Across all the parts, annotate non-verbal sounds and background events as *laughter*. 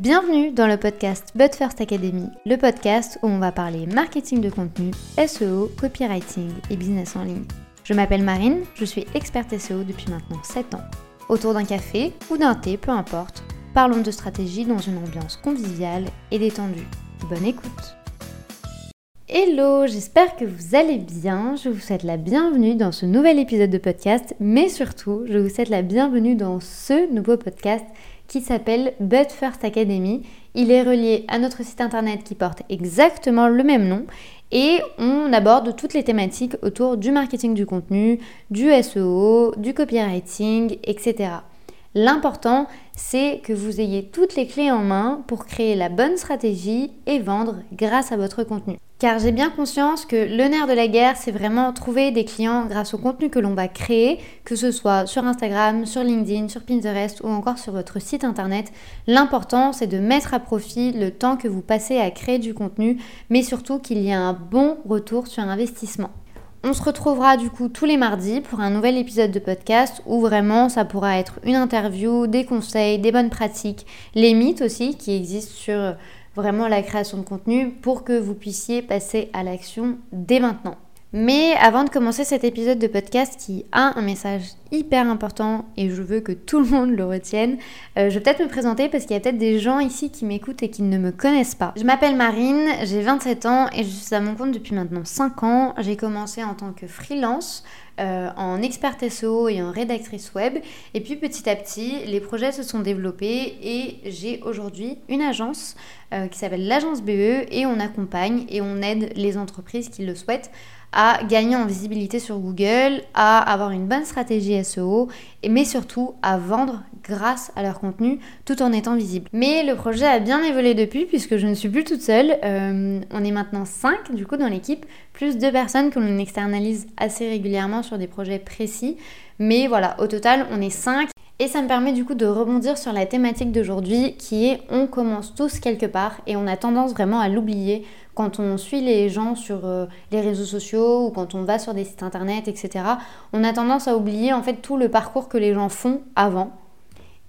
Bienvenue dans le podcast But First Academy, le podcast où on va parler marketing de contenu, SEO, copywriting et business en ligne. Je m'appelle Marine, je suis experte SEO depuis maintenant 7 ans. Autour d'un café ou d'un thé, peu importe, parlons de stratégie dans une ambiance conviviale et détendue. Bonne écoute Hello, j'espère que vous allez bien. Je vous souhaite la bienvenue dans ce nouvel épisode de podcast, mais surtout, je vous souhaite la bienvenue dans ce nouveau podcast qui s'appelle But First Academy. Il est relié à notre site internet qui porte exactement le même nom et on aborde toutes les thématiques autour du marketing du contenu, du SEO, du copywriting, etc. L'important, c'est que vous ayez toutes les clés en main pour créer la bonne stratégie et vendre grâce à votre contenu. Car j'ai bien conscience que le nerf de la guerre, c'est vraiment trouver des clients grâce au contenu que l'on va créer, que ce soit sur Instagram, sur LinkedIn, sur Pinterest ou encore sur votre site internet. L'important, c'est de mettre à profit le temps que vous passez à créer du contenu, mais surtout qu'il y ait un bon retour sur investissement. On se retrouvera du coup tous les mardis pour un nouvel épisode de podcast où vraiment ça pourra être une interview, des conseils, des bonnes pratiques, les mythes aussi qui existent sur vraiment la création de contenu pour que vous puissiez passer à l'action dès maintenant. Mais avant de commencer cet épisode de podcast qui a un message hyper important et je veux que tout le monde le retienne, euh, je vais peut-être me présenter parce qu'il y a peut-être des gens ici qui m'écoutent et qui ne me connaissent pas. Je m'appelle Marine, j'ai 27 ans et je suis à mon compte depuis maintenant 5 ans. J'ai commencé en tant que freelance. Euh, en experte SEO et en rédactrice web. Et puis petit à petit, les projets se sont développés et j'ai aujourd'hui une agence euh, qui s'appelle l'agence BE et on accompagne et on aide les entreprises qui le souhaitent à gagner en visibilité sur Google, à avoir une bonne stratégie SEO, mais surtout à vendre grâce à leur contenu tout en étant visible. Mais le projet a bien évolué depuis puisque je ne suis plus toute seule. Euh, on est maintenant 5 du coup dans l'équipe, plus deux personnes que l'on externalise assez régulièrement sur des projets précis. Mais voilà, au total, on est 5 et ça me permet du coup de rebondir sur la thématique d'aujourd'hui qui est on commence tous quelque part et on a tendance vraiment à l'oublier quand on suit les gens sur euh, les réseaux sociaux ou quand on va sur des sites internet, etc., on a tendance à oublier en fait tout le parcours que les gens font avant.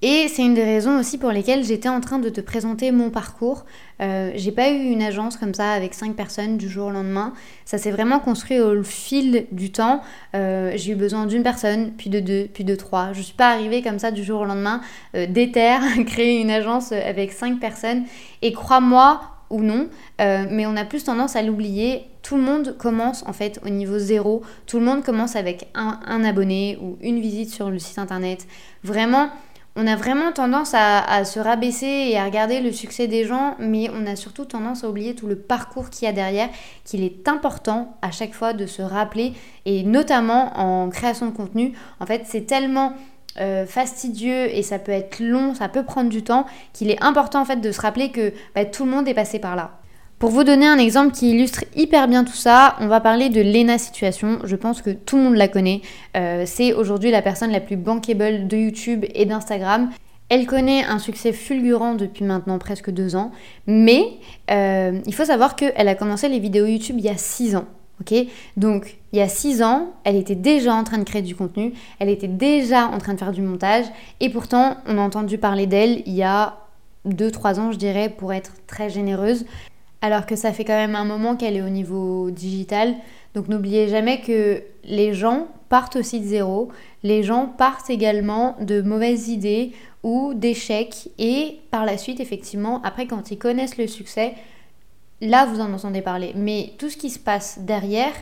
Et c'est une des raisons aussi pour lesquelles j'étais en train de te présenter mon parcours. Euh, j'ai pas eu une agence comme ça avec cinq personnes du jour au lendemain. Ça s'est vraiment construit au fil du temps. Euh, j'ai eu besoin d'une personne, puis de deux, puis de trois. Je suis pas arrivée comme ça du jour au lendemain, déterre, *laughs* créer une agence avec cinq personnes. Et crois-moi, ou non, euh, mais on a plus tendance à l'oublier. Tout le monde commence en fait au niveau zéro. Tout le monde commence avec un, abonné ou une visite sur le site internet. Vraiment, on a vraiment tendance à, se rabaisser et à regarder le succès des gens, mais on a surtout tendance à oublier tout le parcours qu'il y a derrière, qu'il est important à chaque fois de se rappeler, et notamment en création de contenu. En fait, c'est tellement euh, fastidieux et ça peut être long, ça peut prendre du temps, qu'il est important en fait de se rappeler que bah, tout le monde est passé par là. Pour vous donner un exemple qui illustre hyper bien tout ça, on va parler de Lena Situation. Je pense que tout le monde la connaît. Euh, c'est aujourd'hui la personne la plus bankable de YouTube et d'Instagram. Elle connaît un succès fulgurant depuis maintenant presque deux ans, mais euh, il faut savoir qu'elle a commencé les vidéos YouTube il y a six ans. Ok. Donc, il y a 6 ans, elle était déjà en train de créer du contenu, elle était déjà en train de faire du montage, et pourtant, on a entendu parler d'elle il y a 2-3 ans, je dirais, pour être très généreuse, alors que ça fait quand même un moment qu'elle est au niveau digital. Donc, n'oubliez jamais que les gens partent aussi de zéro, les gens partent également de mauvaises idées ou d'échecs, et par la suite, effectivement, après, quand ils connaissent le succès, là vous en entendez parler. Mais tout ce qui se passe derrière,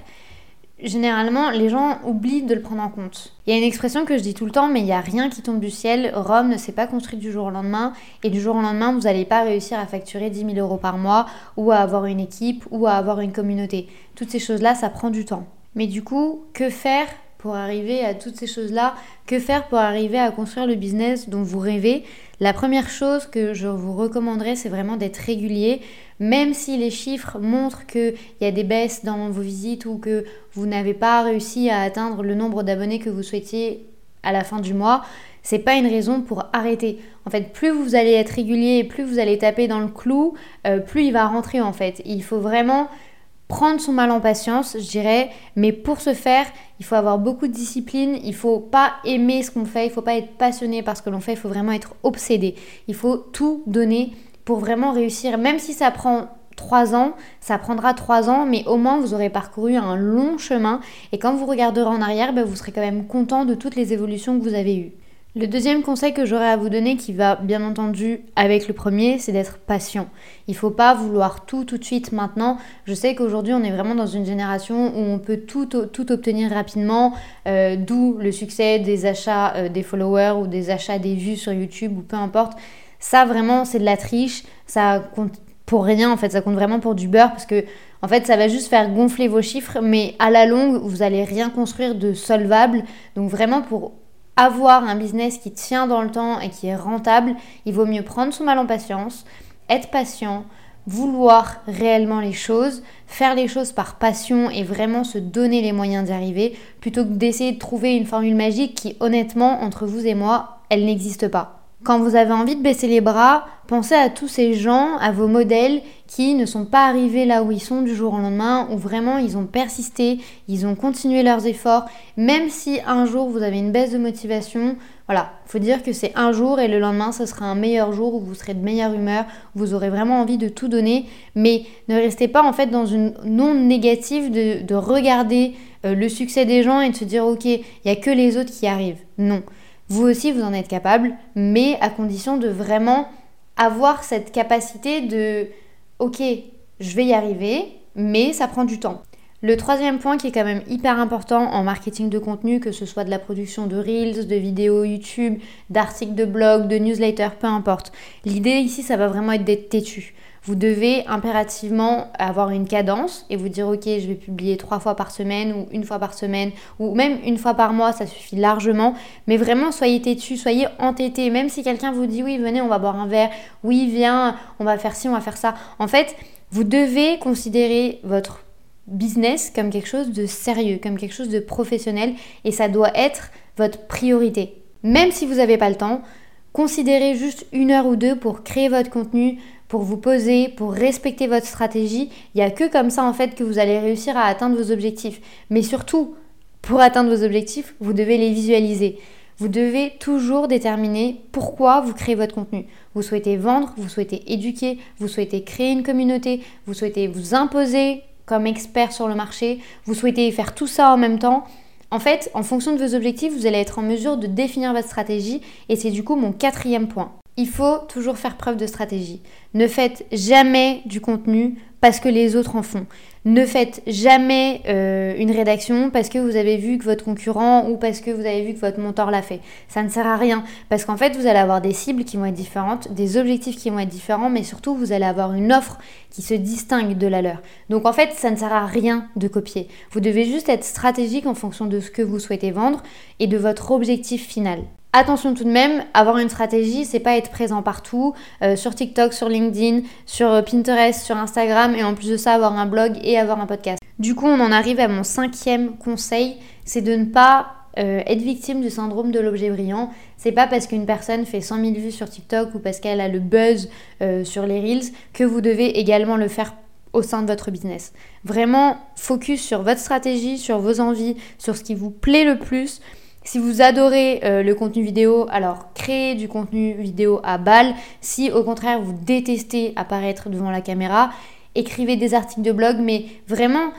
généralement, les gens oublient de le prendre en compte. Il y a une expression que je dis tout le temps, mais il n'y a rien qui tombe du ciel. Rome ne s'est pas construit du jour au lendemain. Et du jour au lendemain, vous n'allez pas réussir à facturer 10 000 euros par mois, ou à avoir une équipe, ou à avoir une communauté. Toutes ces choses-là, ça prend du temps. Mais du coup, que faire pour arriver à toutes ces choses-là? Que faire pour arriver à construire le business dont vous rêvez? La première chose que je vous recommanderais, c'est vraiment d'être régulier. Même si les chiffres montrent qu'il y a des baisses dans vos visites ou que vous n'avez pas réussi à atteindre le nombre d'abonnés que vous souhaitiez à la fin du mois, c'est pas une raison pour arrêter. En fait, plus vous allez être régulier et plus vous allez taper dans le clou, euh, plus il va rentrer en fait. Il faut vraiment prendre son mal en patience, je dirais, mais pour ce faire, il faut avoir beaucoup de discipline, il faut pas aimer ce qu'on fait, il faut pas être passionné par ce que l'on fait, il faut vraiment être obsédé. Il faut tout donner pour vraiment réussir, même si ça prend trois ans, ça prendra trois ans, mais au moins vous aurez parcouru un long chemin et quand vous regarderez en arrière, ben, vous serez quand même content de toutes les évolutions que vous avez eues. Le deuxième conseil que j'aurais à vous donner, qui va bien entendu avec le premier, c'est d'être patient. Il ne faut pas vouloir tout tout de suite maintenant. Je sais qu'aujourd'hui on est vraiment dans une génération où on peut tout, tout obtenir rapidement, euh, d'où le succès des achats euh, des followers ou des achats des vues sur YouTube ou peu importe. Ça vraiment c'est de la triche, ça compte pour rien en fait, ça compte vraiment pour du beurre parce que en fait ça va juste faire gonfler vos chiffres, mais à la longue vous allez rien construire de solvable. Donc vraiment pour avoir un business qui tient dans le temps et qui est rentable, il vaut mieux prendre son mal en patience, être patient, vouloir réellement les choses, faire les choses par passion et vraiment se donner les moyens d'y arriver, plutôt que d'essayer de trouver une formule magique qui honnêtement, entre vous et moi, elle n'existe pas. Quand vous avez envie de baisser les bras, pensez à tous ces gens, à vos modèles qui ne sont pas arrivés là où ils sont du jour au lendemain, où vraiment ils ont persisté, ils ont continué leurs efforts, même si un jour vous avez une baisse de motivation, voilà, faut dire que c'est un jour et le lendemain ce sera un meilleur jour où vous serez de meilleure humeur, vous aurez vraiment envie de tout donner, mais ne restez pas en fait dans une non négative de, regarder euh, le succès des gens et de se dire ok, il n'y a que les autres qui arrivent. Non. Vous aussi, vous en êtes capable, mais à condition de vraiment avoir cette capacité de, ok, je vais y arriver, mais ça prend du temps. Le troisième point qui est quand même hyper important en marketing de contenu, que ce soit de la production de reels, de vidéos YouTube, d'articles de blog, de newsletters, peu importe. L'idée ici, ça va vraiment être d'être têtu vous devez impérativement avoir une cadence et vous dire ok je vais publier trois fois par semaine ou une fois par semaine ou même une fois par mois ça suffit largement. Mais vraiment soyez têtu soyez entêté. Même si quelqu'un vous dit oui venez on va boire un verre. Oui viens on va faire ci on va faire ça. En fait vous devez considérer votre business comme quelque chose de sérieux comme quelque chose de professionnel et ça doit être votre priorité. Même si vous n'avez pas le temps considérez juste une heure ou deux pour créer votre contenu, pour vous poser, pour respecter votre stratégie. Il n'y a que comme ça en fait que vous allez réussir à atteindre vos objectifs. Mais surtout, pour atteindre vos objectifs, vous devez les visualiser. Vous devez toujours déterminer pourquoi vous créez votre contenu. Vous souhaitez vendre, vous souhaitez éduquer, vous souhaitez créer une communauté, vous souhaitez vous imposer comme expert sur le marché, vous souhaitez faire tout ça en même temps. En fait, en fonction de vos objectifs, vous allez être en mesure de définir votre stratégie et c'est du coup mon quatrième point. Il faut toujours faire preuve de stratégie. Ne faites jamais du contenu parce que les autres en font. Ne faites jamais euh, une rédaction parce que vous avez vu que votre concurrent ou parce que vous avez vu que votre mentor l'a fait. Ça ne sert à rien parce qu'en fait vous allez avoir des cibles qui vont être différentes, des objectifs qui vont être différents, mais surtout vous allez avoir une offre qui se distingue de la leur. Donc en fait ça ne sert à rien de copier. Vous devez juste être stratégique en fonction de ce que vous souhaitez vendre et de votre objectif final. Attention tout de même, avoir une stratégie, c'est pas être présent partout, euh, sur TikTok, sur LinkedIn, sur euh, Pinterest, sur Instagram, et en plus de ça, avoir un blog et avoir un podcast. Du coup, on en arrive à mon cinquième conseil, c'est de ne pas euh, être victime du syndrome de l'objet brillant. C'est pas parce qu'une personne fait 100 000 vues sur TikTok ou parce qu'elle a le buzz sur les Reels que vous devez également le faire au sein de votre business. Vraiment, focus sur votre stratégie, sur vos envies, sur ce qui vous plaît le plus. Si vous adorez euh, le contenu vidéo, alors créez du contenu vidéo à balle. Si au contraire vous détestez apparaître devant la caméra, écrivez des articles de blog. Mais vraiment,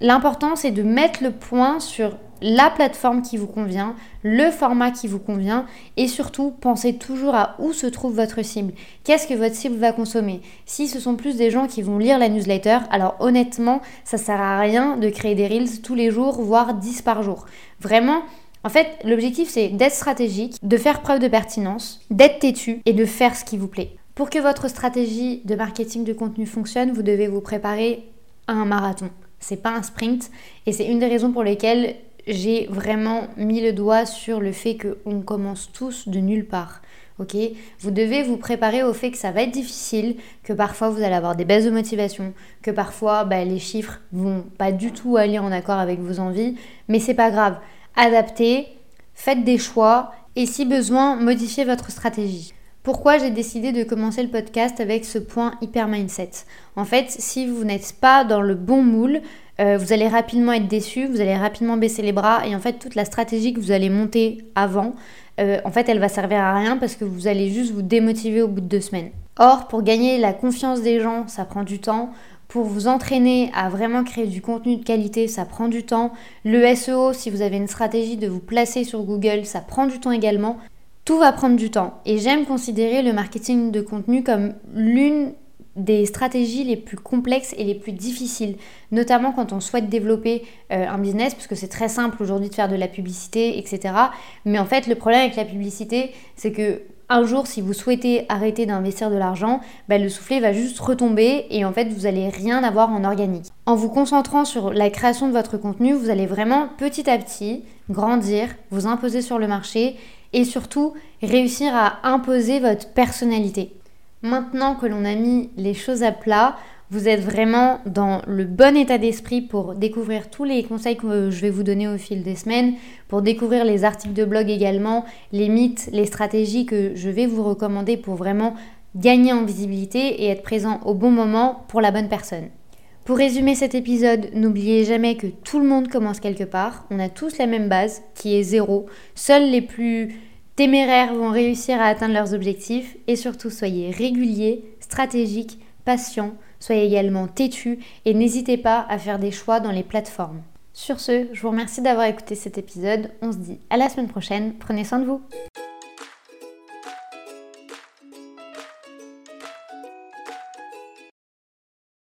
l'important c'est de mettre le point sur la plateforme qui vous convient, le format qui vous convient et surtout pensez toujours à où se trouve votre cible. Qu'est-ce que votre cible va consommer? Si ce sont plus des gens qui vont lire la newsletter, alors honnêtement, ça sert à rien de créer des reels tous les jours, voire 10 par jour. Vraiment, en fait, l'objectif, c'est d'être stratégique, de faire preuve de pertinence, d'être têtu et de faire ce qui vous plaît. Pour que votre stratégie de marketing de contenu fonctionne, vous devez vous préparer à un marathon. C'est pas un sprint et c'est une des raisons pour lesquelles j'ai vraiment mis le doigt sur le fait qu'on commence tous de nulle part. Vous devez vous préparer au fait que ça va être difficile, que parfois vous allez avoir des baisses de motivation, que parfois bah, les chiffres vont pas du tout aller en accord avec vos envies, mais c'est pas grave adaptez, faites des choix et si besoin, modifiez votre stratégie. Pourquoi j'ai décidé de commencer le podcast avec ce point hyper mindset? En fait, si vous n'êtes pas dans le bon moule, euh, vous allez rapidement être déçu, vous allez rapidement baisser les bras et en fait toute la stratégie que vous allez monter avant, euh, en fait elle va servir à rien parce que vous allez juste vous démotiver au bout de deux semaines. Or, pour gagner la confiance des gens, ça prend du temps. Pour vous entraîner à vraiment créer du contenu de qualité, ça prend du temps. Le SEO, si vous avez une stratégie de vous placer sur Google, ça prend du temps également. Tout va prendre du temps. Et j'aime considérer le marketing de contenu comme l'une des stratégies les plus complexes et les plus difficiles, notamment quand on souhaite développer euh, un business, parce que c'est très simple aujourd'hui de faire de la publicité, etc. Mais en fait, le problème avec la publicité, c'est que un jour, si vous souhaitez arrêter d'investir de l'argent, bah, le soufflet va juste retomber et en fait, vous n'allez rien avoir en organique. En vous concentrant sur la création de votre contenu, vous allez vraiment petit à petit grandir, vous imposer sur le marché et surtout réussir à imposer votre personnalité. Maintenant que l'on a mis les choses à plat, vous êtes vraiment dans le bon état d'esprit pour découvrir tous les conseils que je vais vous donner au fil des semaines, pour découvrir les articles de blog également, les mythes, les stratégies que je vais vous recommander pour vraiment gagner en visibilité et être présent au bon moment pour la bonne personne. Pour résumer cet épisode, n'oubliez jamais que tout le monde commence quelque part. On a tous la même base, qui est zéro. Seuls les plus téméraires vont réussir à atteindre leurs objectifs. Et surtout, soyez réguliers, stratégiques, patients soyez également têtu et n'hésitez pas à faire des choix dans les plateformes. Sur ce, je vous remercie d'avoir écouté cet épisode. On se dit à la semaine prochaine. Prenez soin de vous.